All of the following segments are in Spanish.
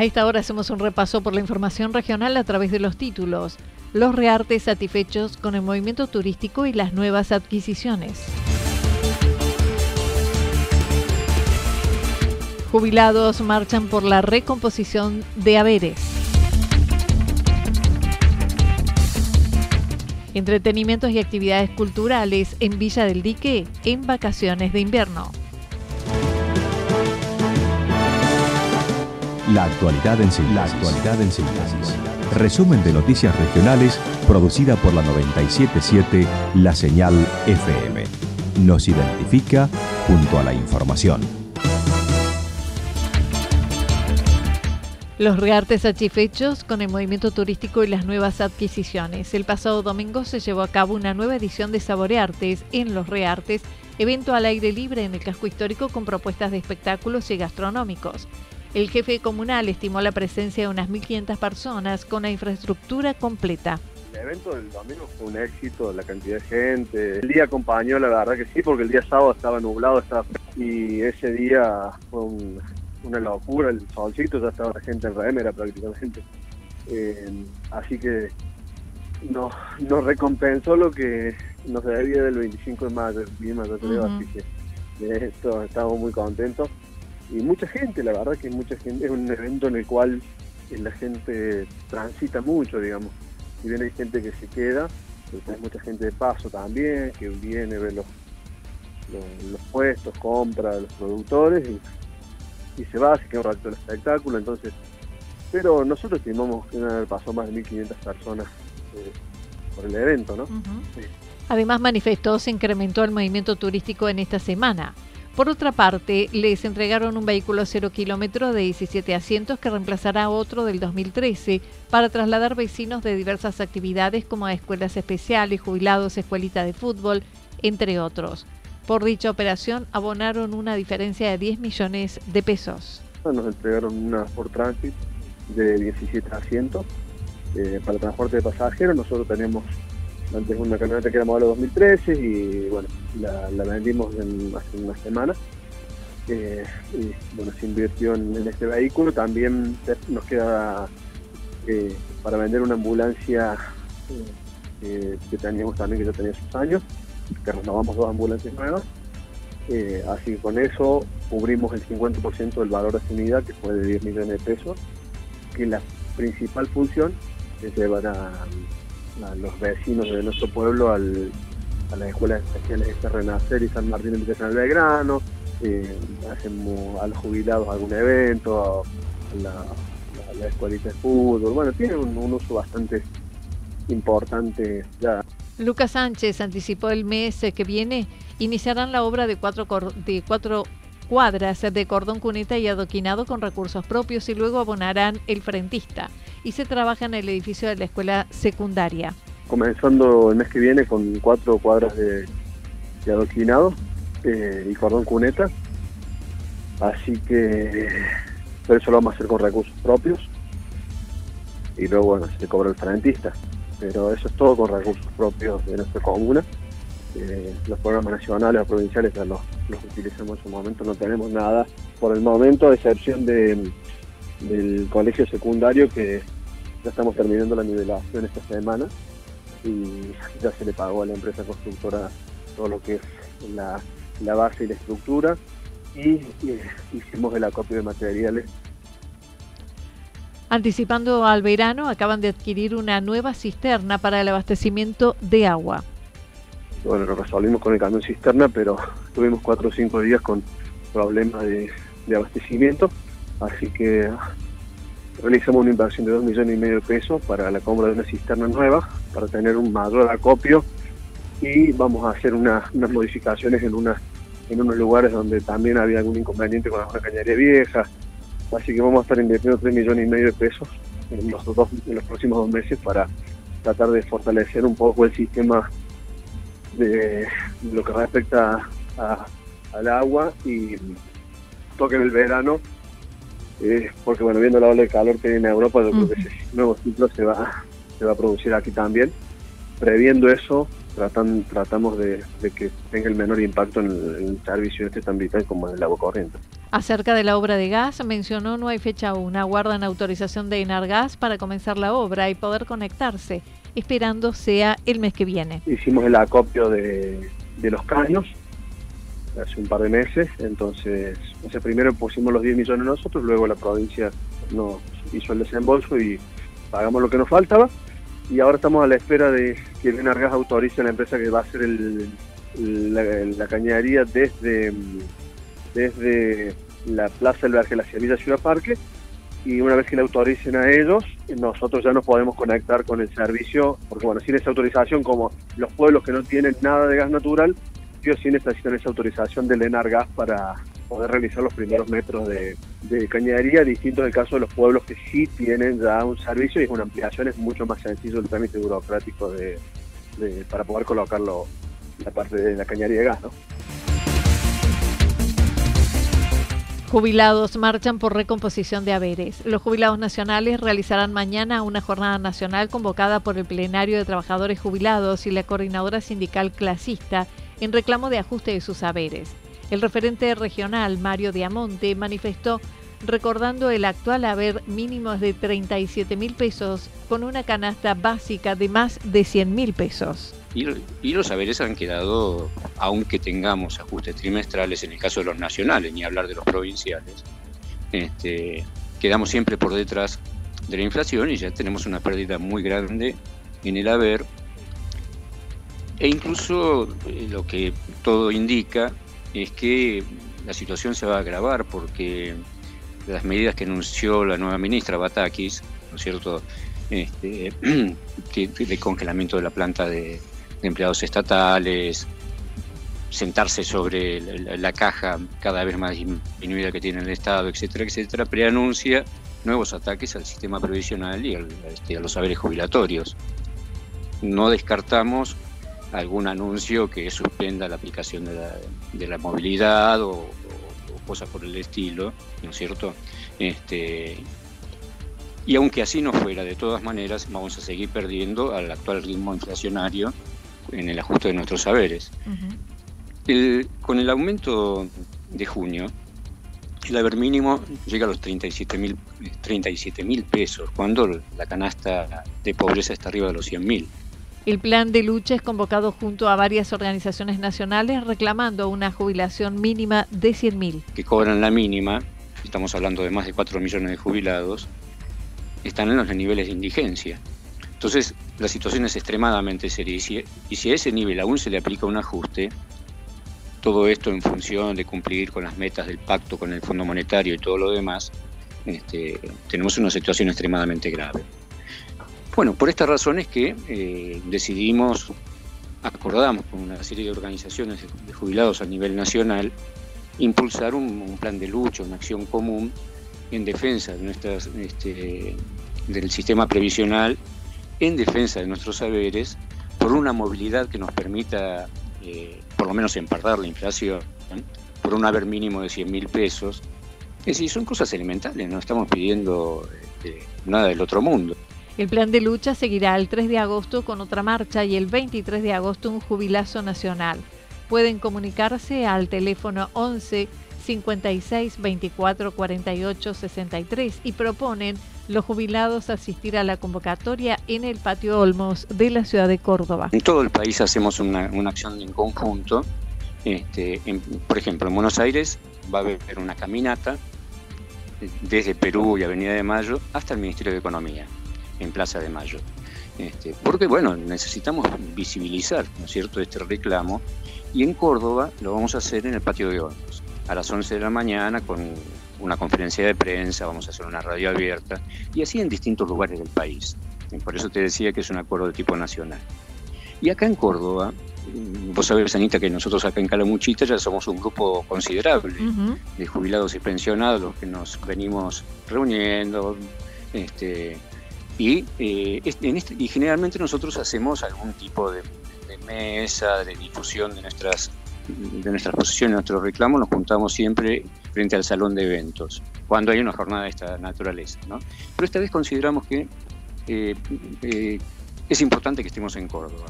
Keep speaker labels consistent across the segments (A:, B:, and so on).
A: A esta hora hacemos un repaso por la información regional a través de los títulos. Los reartes satisfechos con el movimiento turístico y las nuevas adquisiciones. Jubilados marchan por la recomposición de haberes. Entretenimientos y actividades culturales en Villa del Dique en vacaciones de invierno.
B: La actualidad en síntesis. La actualidad en síntesis. Resumen de noticias regionales producida por la 977 La Señal FM. Nos identifica junto a la información.
A: Los reartes satisfechos con el movimiento turístico y las nuevas adquisiciones. El pasado domingo se llevó a cabo una nueva edición de Saboreartes en Los Reartes, evento al aire libre en el casco histórico con propuestas de espectáculos y gastronómicos. El jefe comunal estimó la presencia de unas 1.500 personas con la infraestructura completa.
C: El evento del domingo fue un éxito, la cantidad de gente. El día acompañó, la verdad que sí, porque el día sábado estaba nublado estaba... y ese día fue una locura, el solcito, ya estaba la gente en remera prácticamente. Eh, así que nos, nos recompensó lo que nos debía del 25 de mayo, así que de esto estamos muy contentos y mucha gente, la verdad que mucha gente, es un evento en el cual la gente transita mucho, digamos. Y bien hay gente que se queda, pero hay mucha gente de paso también, que viene, ve los, los, puestos, compra los productores y, se va, se queda un rato el espectáculo, entonces... Pero nosotros estimamos que pasó más de 1.500 personas eh, por el evento, ¿no?
A: Además manifestó se incrementó el movimiento turístico en esta semana. Por otra parte, les entregaron un vehículo cero kilómetro de 17 asientos que reemplazará otro del 2013 para trasladar vecinos de diversas actividades como escuelas especiales, jubilados, escuelita de fútbol, entre otros. Por dicha operación abonaron una diferencia de 10 millones de pesos.
C: Nos entregaron una por Transit de 17 asientos eh, para transporte de pasajeros. Nosotros tenemos antes una camioneta que era modelo 2013 y bueno, la, vendimos hace una semana. Eh, y bueno, se invirtió en, este vehículo. También nos queda eh, para vender una ambulancia eh, que teníamos también, que ya tenía sus años, que renovamos dos ambulancias nuevas. así que con eso cubrimos el 50% del valor de esta unidad, que fue de 10 millones de pesos, que la principal función es llevar a a los vecinos de nuestro pueblo al, a las escuelas especiales de Renacer y San Martín San Belgrano, eh, hacemos a los jubilados algún evento, a la, a escuelita de fútbol, bueno, tiene un, uso bastante importante ya.
A: Lucas Sánchez anticipó el mes que viene iniciarán la obra de cuatro, de cuatro cuadras de cordón cuneta y adoquinado con recursos propios y luego abonarán el frentista. Y se trabaja en el edificio de la escuela secundaria.
C: Comenzando el mes que viene con cuatro cuadras de, adoquinado eh, y cordón cuneta. Así que, pero eso lo vamos a hacer con recursos propios. Y luego, bueno, se cobra el frentista. Pero eso es todo con recursos propios de nuestra comuna. Eh, los programas nacionales o provinciales ya los, utilizamos en su momento, no tenemos nada por el momento, a excepción de, del colegio secundario que ya estamos terminando la nivelación esta semana y ya se le pagó a la empresa constructora todo lo que es la, base y la estructura y, hicimos el acopio de materiales.
A: Anticipando al verano, acaban de adquirir una nueva cisterna para el abastecimiento de agua.
C: Bueno, lo resolvimos con el camión cisterna, pero tuvimos cuatro o cinco días con problemas de, de abastecimiento, así que realizamos una inversión de 2 millones y medio de pesos para la compra de una cisterna nueva, para tener un mayor acopio y vamos a hacer unas modificaciones en, unos lugares donde también había algún inconveniente con la cañería vieja. Así que vamos a estar invirtiendo 3 millones y medio de pesos en los, dos, en los próximos dos meses para tratar de fortalecer un poco el sistema de lo que respecta al agua y toque en el verano eh, porque bueno, viendo la ola de calor que hay en Europa, yo creo que ese nuevo ciclo se va, se va a producir aquí también. Previendo eso, tratan, tratamos de, que tenga el menor impacto en el, servicio este tan vital como en el agua corriente.
A: Acerca de la obra de gas, mencionó no hay fecha aún, aguardan autorización de Enargas para comenzar la obra y poder conectarse, esperando sea el mes que viene.
C: Hicimos el acopio de, de los caños, hace un par de meses, entonces ese primero pusimos los 10 millones nosotros, luego la provincia nos hizo el desembolso y pagamos lo que nos faltaba y ahora estamos a la espera de que el Enargas autorice a la empresa que va a hacer el, la, cañadería desde, desde la Plaza del Vergel hacia Villa Ciudad Parque y una vez que le autoricen a ellos, nosotros ya nos podemos conectar con el servicio, porque bueno, sin esa autorización, como los pueblos que no tienen nada de gas natural, sí o necesitan esa autorización del Enargas para poder realizar los primeros metros de, cañadería, distinto del caso de los pueblos que sí tienen ya un servicio y es una ampliación, es mucho más sencillo el trámite burocrático de, para poder colocarlo la parte de la cañería de gas.
A: Jubilados marchan por recomposición de haberes. Los jubilados nacionales realizarán mañana una jornada nacional convocada por el Plenario de Trabajadores Jubilados y la Coordinadora Sindical Clasista en reclamo de ajuste de sus saberes. El referente regional, Mario Diamonte, manifestó recordando el actual haber mínimo de 37 mil pesos con una canasta básica de más de 100 mil pesos.
D: Y, los saberes han quedado, aunque tengamos ajustes trimestrales en el caso de los nacionales, ni hablar de los provinciales, este, quedamos siempre por detrás de la inflación y ya tenemos una pérdida muy grande en el haber e incluso eh, lo que todo indica es que la situación se va a agravar porque las medidas que anunció la nueva ministra Batakis, ¿no es cierto?, este, de congelamiento de la planta de, empleados estatales, sentarse sobre la, caja cada vez más disminuida que tiene el Estado, etcétera, etcétera, preanuncia nuevos ataques al sistema previsional y este, a los saberes jubilatorios. No descartamos algún anuncio que suspenda la aplicación de la, movilidad o, cosas por el estilo, ¿no es cierto? Este, y aunque así no fuera, de todas maneras vamos a seguir perdiendo al actual ritmo inflacionario en el ajuste de nuestros saberes. con el aumento de junio, el haber mínimo llega a los 37 mil 37 pesos, cuando la canasta de pobreza está arriba de los 100 mil.
A: El plan de lucha es convocado junto a varias organizaciones nacionales reclamando una jubilación mínima de 100.000.
D: Que cobran la mínima, estamos hablando de más de 4 millones de jubilados, están en los niveles de indigencia. Entonces, la situación es extremadamente seria y si, a ese nivel aún se le aplica un ajuste, todo esto en función de cumplir con las metas del pacto con el Fondo Monetario y todo lo demás, este, tenemos una situación extremadamente grave. Bueno, por estas razones que eh, decidimos, acordamos con una serie de organizaciones de jubilados a nivel nacional, impulsar un, plan de lucha, una acción común en defensa de nuestras, este, del sistema previsional, en defensa de nuestros saberes, por una movilidad que nos permita, eh, por lo menos empardar la inflación, por un haber mínimo de 100 mil pesos. Es decir, son cosas elementales, no estamos pidiendo este, nada del otro mundo.
A: El plan de lucha seguirá el 3 de agosto con otra marcha y el 23 de agosto un jubilazo nacional. Pueden comunicarse al teléfono 11 56 24 48 63 y proponen los jubilados asistir a la convocatoria en el patio Olmos de la ciudad de Córdoba.
D: En todo el país hacemos una, acción en conjunto. Este, por ejemplo, en Buenos Aires va a haber una caminata desde Perú y Avenida de Mayo hasta el Ministerio de Economía, en Plaza de Mayo. Este, porque, bueno, necesitamos visibilizar, ¿no es cierto?, este reclamo. Y en Córdoba lo vamos a hacer en el patio de Olmos, a las 11 de la mañana con una conferencia de prensa, vamos a hacer una radio abierta, y así en distintos lugares del país. Por eso te decía que es un acuerdo de tipo nacional. Y acá en Córdoba, mm, vos sabés, Anita, que nosotros acá en Calamuchita ya somos un grupo considerable de jubilados y pensionados, los que nos venimos reuniendo, este, y, eh, este, y generalmente nosotros hacemos algún tipo de, mesa, de difusión de nuestras de nuestras posiciones, nuestros reclamos, nos juntamos siempre frente al salón de eventos, cuando hay una jornada de esta naturaleza. ¿no? Pero esta vez consideramos que eh, eh, es importante que estemos en Córdoba.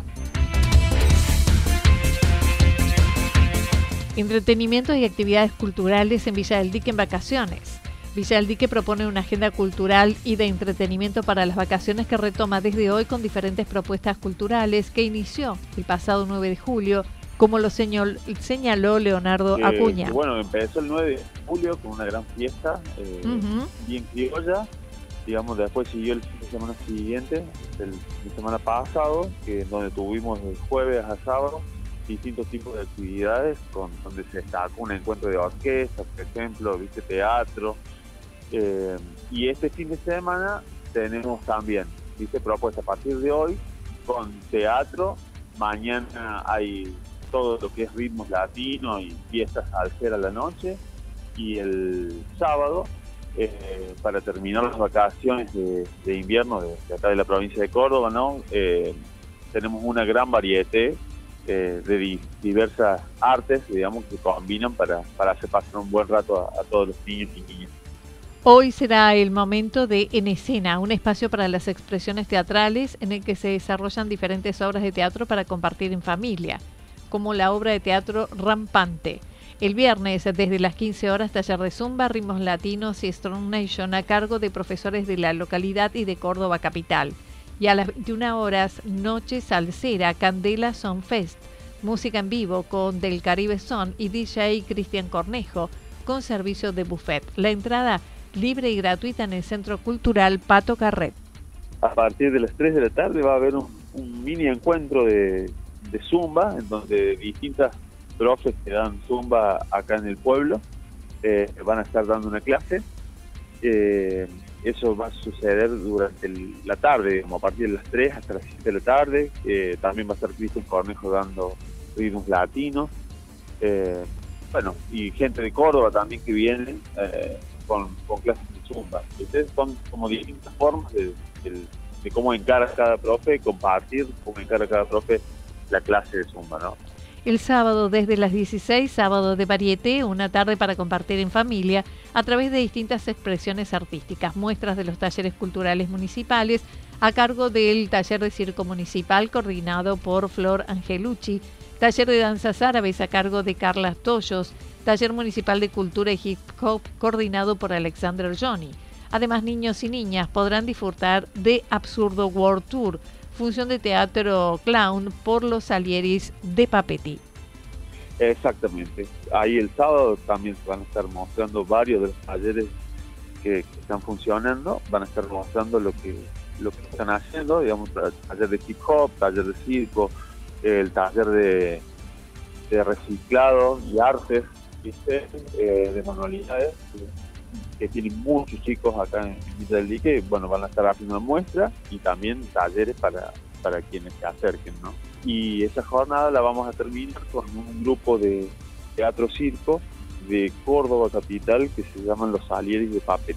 A: Entretenimiento y actividades culturales en Villa del Dique en vacaciones. Villa del Dique propone una agenda cultural y de entretenimiento para las vacaciones que retoma desde hoy con diferentes propuestas culturales que inició el pasado 9 de julio como lo señaló Leonardo Acuña.
E: bueno, empezó el 9 de julio con una gran fiesta, eh, bien criolla. Digamos, después siguió el fin de semana siguiente, el fin de semana pasado, que donde tuvimos el jueves a sábado distintos tipos de actividades, con donde se destacó un encuentro de orquesta, por ejemplo, viste teatro. Eh, y este fin de semana tenemos también, viste propuesta a partir de hoy, con teatro. Mañana hay todo lo que es ritmos latinos y fiestas al ser a la noche. Y el sábado, eh, para terminar las vacaciones de, invierno de, acá de la provincia de Córdoba, ¿no? Eh, tenemos una gran variedad eh, de diversas artes, digamos, que combinan para, para hacer pasar un buen rato a todos los niños y niñas.
A: Hoy será el momento de En Escena, un espacio para las expresiones teatrales en el que se desarrollan diferentes obras de teatro para compartir en familia como la obra de teatro Rampante. El viernes, desde las 15 horas, taller de Zumba, ritmos latinos y Strong Nation a cargo de profesores de la localidad y de Córdoba capital. Y a las 21 horas, Noche Salsera, Candela Son Fest, música en vivo con Del Caribe Son y DJ Cristian Cornejo, con servicio de buffet. La entrada libre y gratuita en el Centro Cultural Pato Carret.
E: A partir de las 3 de la tarde va a haber un mini encuentro de Zumba, en donde distintas profes que dan Zumba acá en el pueblo eh, van a estar dando una clase. Eh, eso va a suceder durante la tarde, como a partir de las 3 hasta las 7 de la tarde. Eh, también va a estar Cristian Cornejo dando ritmos latinos. bueno, y gente de Córdoba también que viene con, clases de Zumba. Entonces son como distintas formas de, cómo encara cada profe, compartir cómo encara cada profe la clase de Zumba, ¿no?
A: El sábado desde las 16, sábado de varieté, una tarde para compartir en familia a través de distintas expresiones artísticas, muestras de los talleres culturales municipales a cargo del taller de circo municipal coordinado por Flor Angelucci, taller de danzas árabes a cargo de Carla Toyos, taller municipal de cultura y hip hop coordinado por Alexander Johnny. Además, niños y niñas podrán disfrutar de Absurdo World Tour, función de teatro clown por los Salieris de Papetti.
E: Exactamente. Ahí el sábado también se van a estar mostrando varios de los talleres que, están funcionando. Van a estar mostrando lo que lo que están haciendo, digamos, taller de hip hop, taller de circo, el taller de, de reciclado y artes, eh, de manualidades que tienen muchos chicos acá en Villa del Dique, bueno, van a estar haciendo una muestra y también talleres para, para quienes se acerquen, ¿no? Y esa jornada la vamos a terminar con un grupo de teatro circo de Córdoba capital que se llaman Los Salieres de Papel.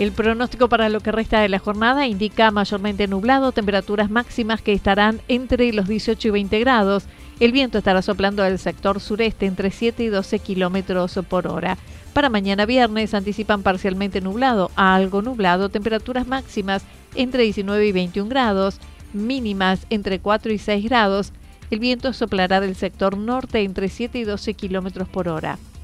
A: El pronóstico para lo que resta de la jornada indica mayormente nublado, temperaturas máximas que estarán entre los 18 y 20 grados. El viento estará soplando del sector sureste entre 7 y 12 kilómetros por hora. Para mañana viernes anticipan parcialmente nublado a algo nublado, temperaturas máximas entre 19 y 21 grados, mínimas entre 4 y 6 grados. El viento soplará del sector norte entre 7 y 12 kilómetros por hora.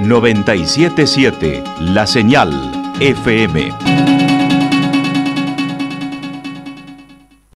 B: 977 La Señal FM.